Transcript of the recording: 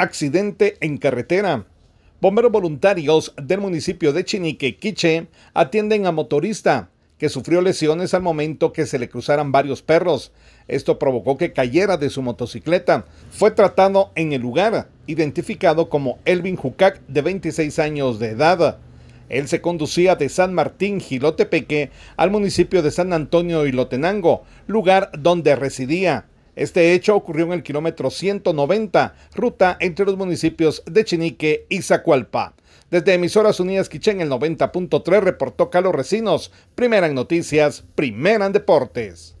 Accidente en carretera. Bomberos voluntarios del municipio de Chinique, Quiche, atienden a motorista que sufrió lesiones al momento que se le cruzaran varios perros. Esto provocó que cayera de su motocicleta. Fue tratado en el lugar, identificado como Elvin Jucac, de 26 años de edad. Él se conducía de San Martín, Gilotepeque, al municipio de San Antonio y Lotenango, lugar donde residía. Este hecho ocurrió en el kilómetro 190, ruta entre los municipios de Chinique y Zacualpa. Desde Emisoras Unidas Quichén, el 90.3, reportó Carlos Recinos, primera en noticias, primera en deportes.